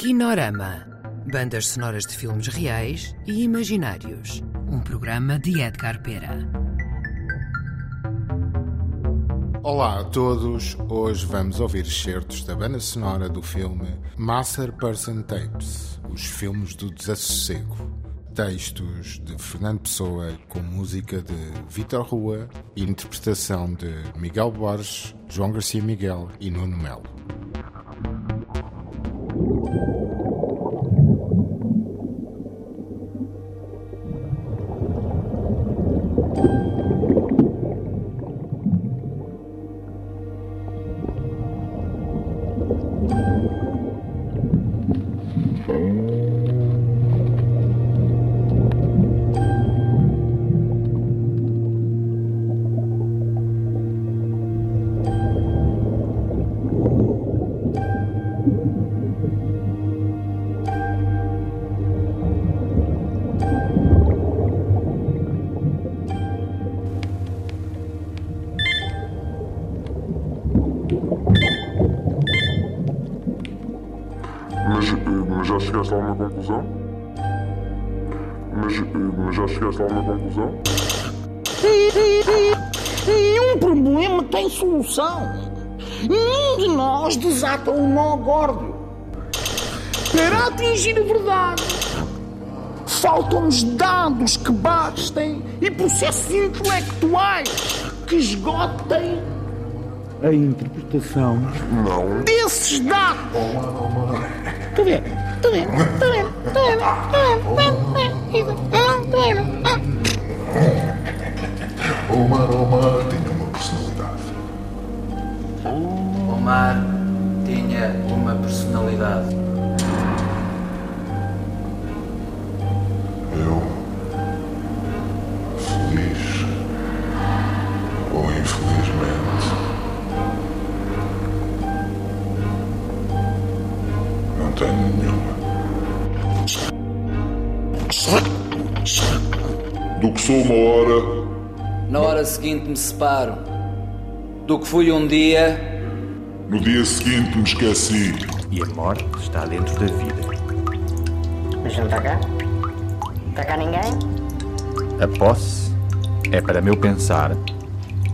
Kinorama. Bandas sonoras de filmes reais e imaginários. Um programa de Edgar Pera. Olá a todos, hoje vamos ouvir excertos da banda sonora do filme Master Person Tapes, os filmes do desassossego. Textos de Fernando Pessoa com música de Vitor Rua e interpretação de Miguel Borges, João Garcia Miguel e Nuno Melo. Thank you. Mas já chegaste a alguma conclusão? Mas, mas já chegaste a alguma conclusão? Nenhum problema tem solução. Nenhum de nós desata um nó górdio. Para atingir a verdade, faltam-nos dados que bastem e processos intelectuais que esgotem a interpretação Não. desses dados. Está a Omar, Omar tinha uma personalidade. Omar tinha uma personalidade. Eu, feliz ou infelizmente, não tenho nenhuma. Do que sou uma hora, Na hora seguinte me separo. Do que fui um dia, no dia seguinte me esqueci. E a morte está dentro da vida. Mas não está cá? Está cá ninguém? A posse é, para meu pensar,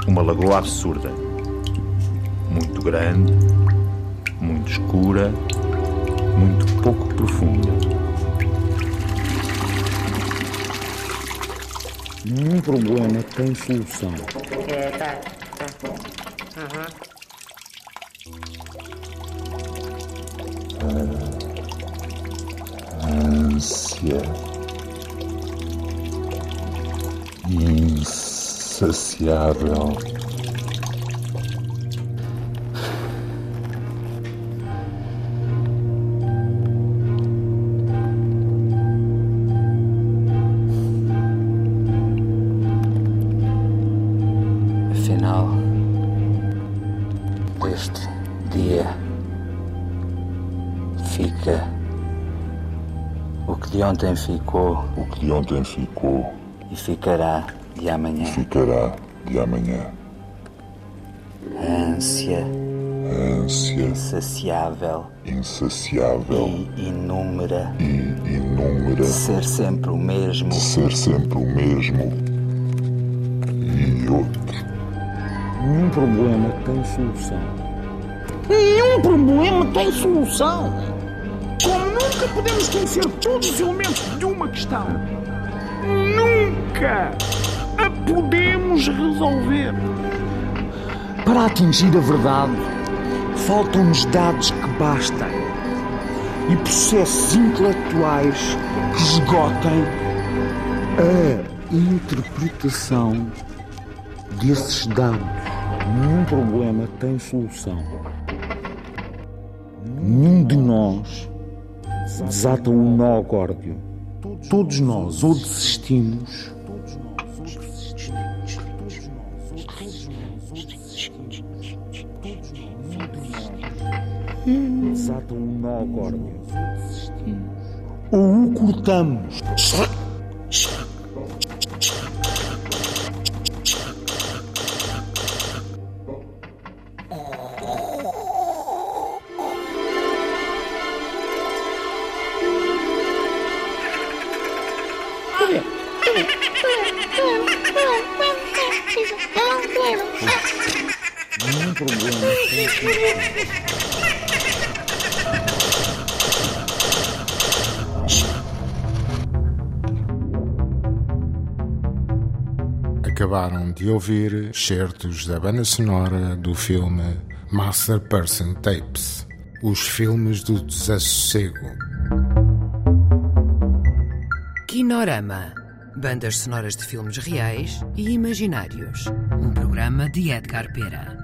uma lagoa absurda. Muito grande, muito escura, muito pouco profunda. Nenhum problema tem solução. É, tá. ânsia insaciável. Dia fica o que de ontem ficou O que de ontem ficou, e ficará de amanhã. ficará de amanhã. Ânsia Ânsia insaciável insaciável e inúmera e inúmera de ser sempre o mesmo. de ser sempre o mesmo e outro. Nenhum problema tem solução. Nenhum problema tem solução. Como nunca podemos conhecer todos os elementos de uma questão, nunca a podemos resolver. Para atingir a verdade, faltam-nos dados que bastem e processos intelectuais que esgotem A interpretação desses dados. Nenhum problema tem solução. Nenhum de nós desata um nó górdio. Todos nós ou desistimos desata um nó górdio. Ou o cortamos. Nenhum problema. Acabaram de ouvir certos da banda sonora do filme Master Person Tapes Os Filmes do Desassossego. Kinorama. Bandas sonoras de filmes reais e imaginários. Um programa de Edgar Pera.